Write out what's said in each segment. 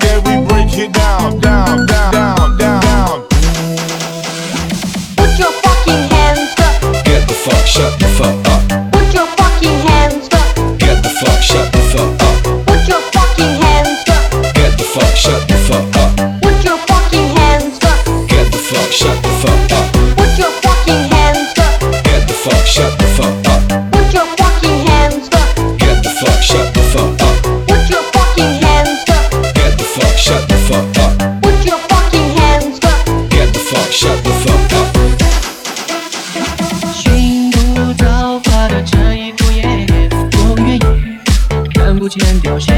that we break it down. 不见凋谢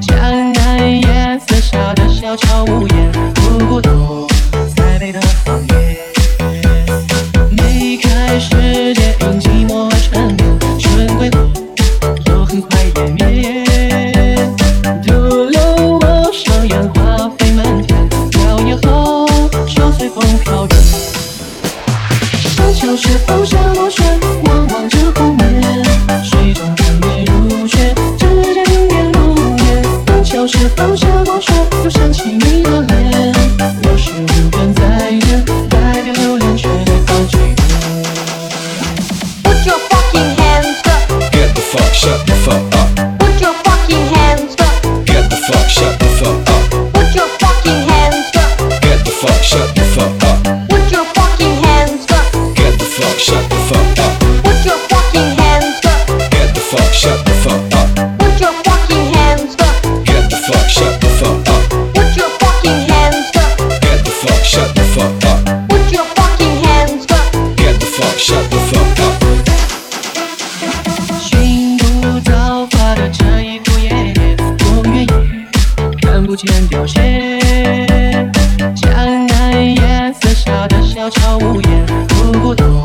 江南夜色下的小桥屋檐不懂 shut 高桥无言，不孤独。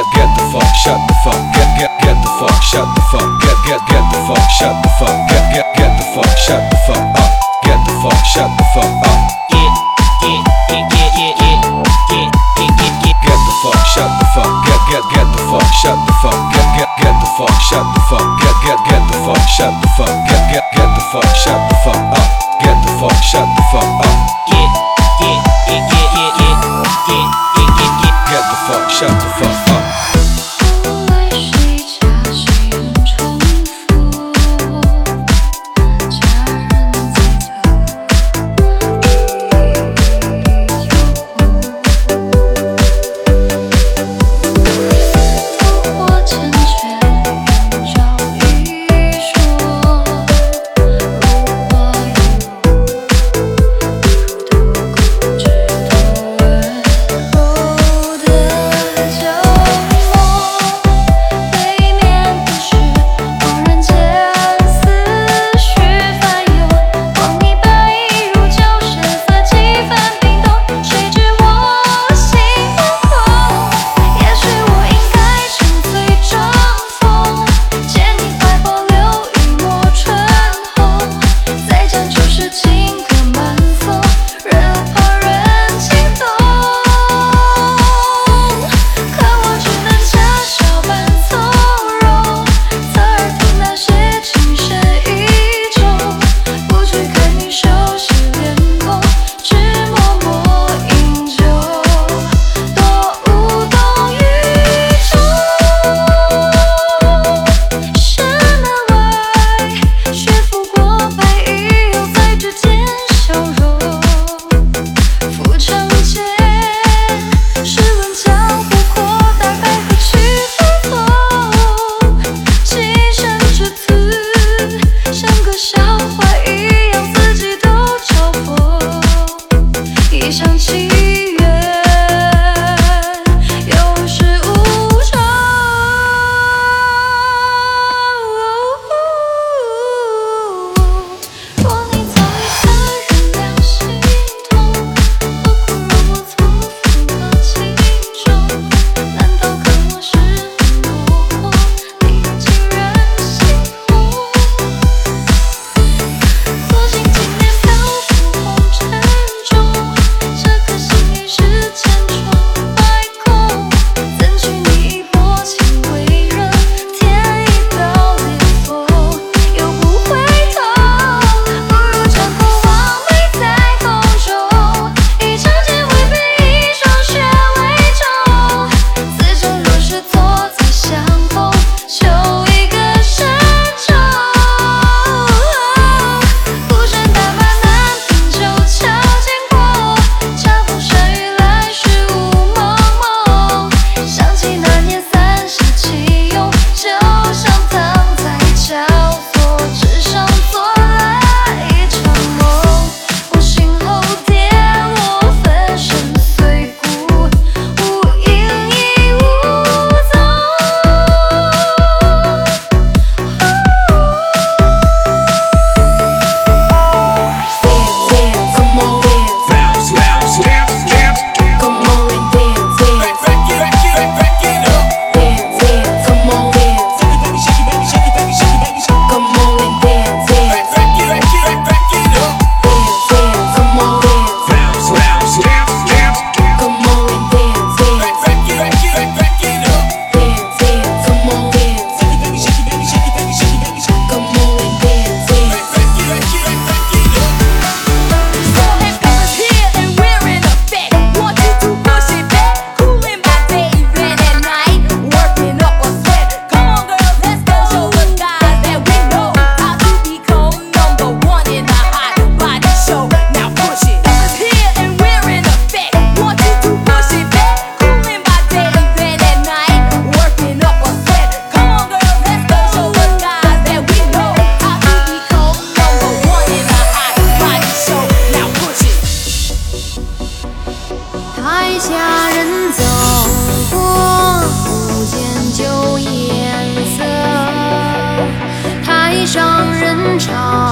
get get the fuck shut the fuck get get get the fuck shut the fuck get get get the fuck shut the fuck get get get the fuck shut the fuck up get the fuck shut the fuck up get get get get get get get get get get the fuck shut the fuck get get get the fuck shut the fuck get get get the fuck shut the fuck get get get the fuck shut the fuck get get get the fuck shut the fuck up get the fuck shut the fuck up get get get get get get get get get the fuck shut the fuck 上人潮。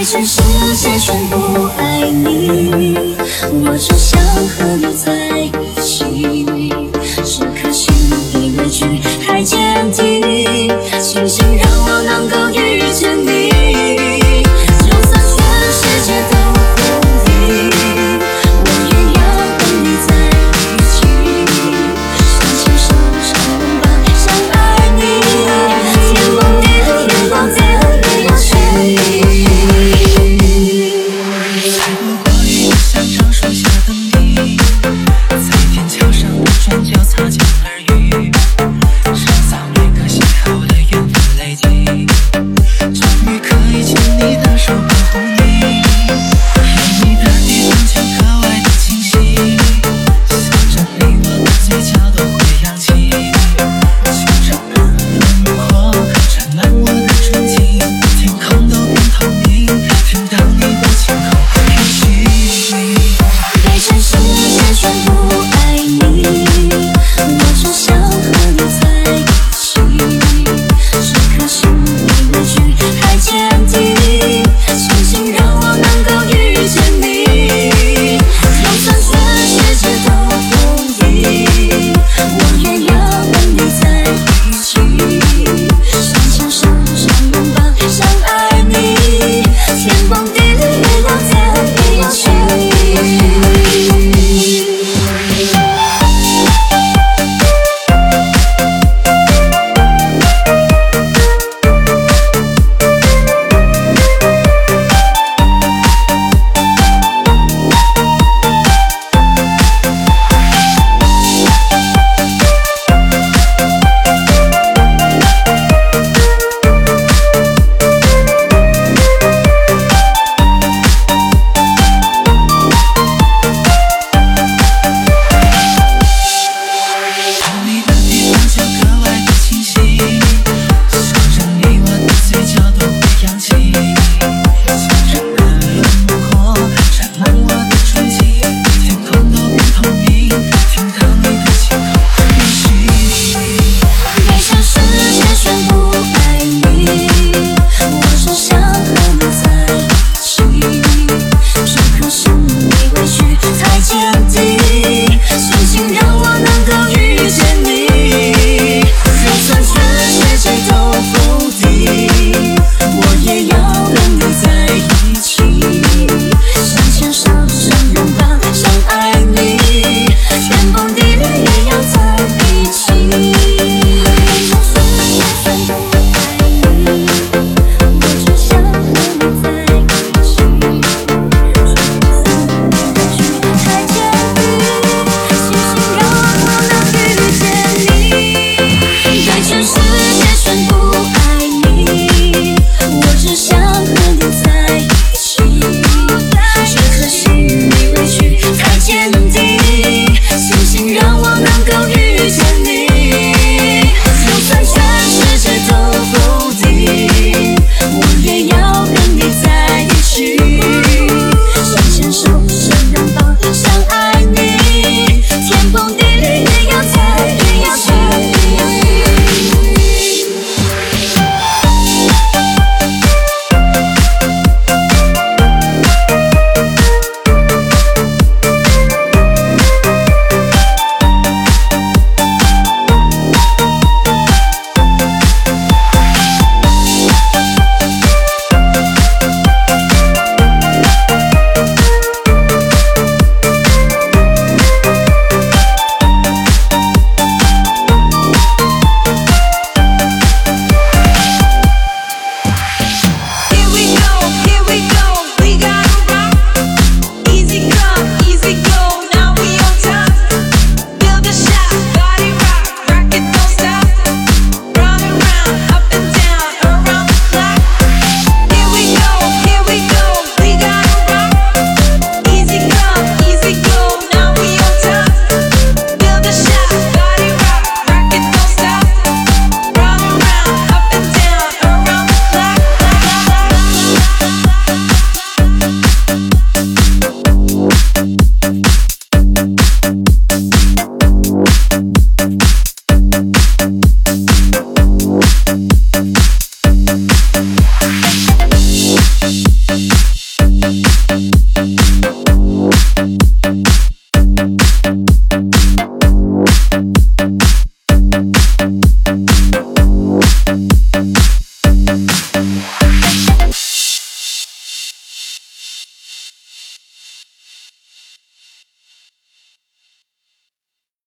一身霜 soon.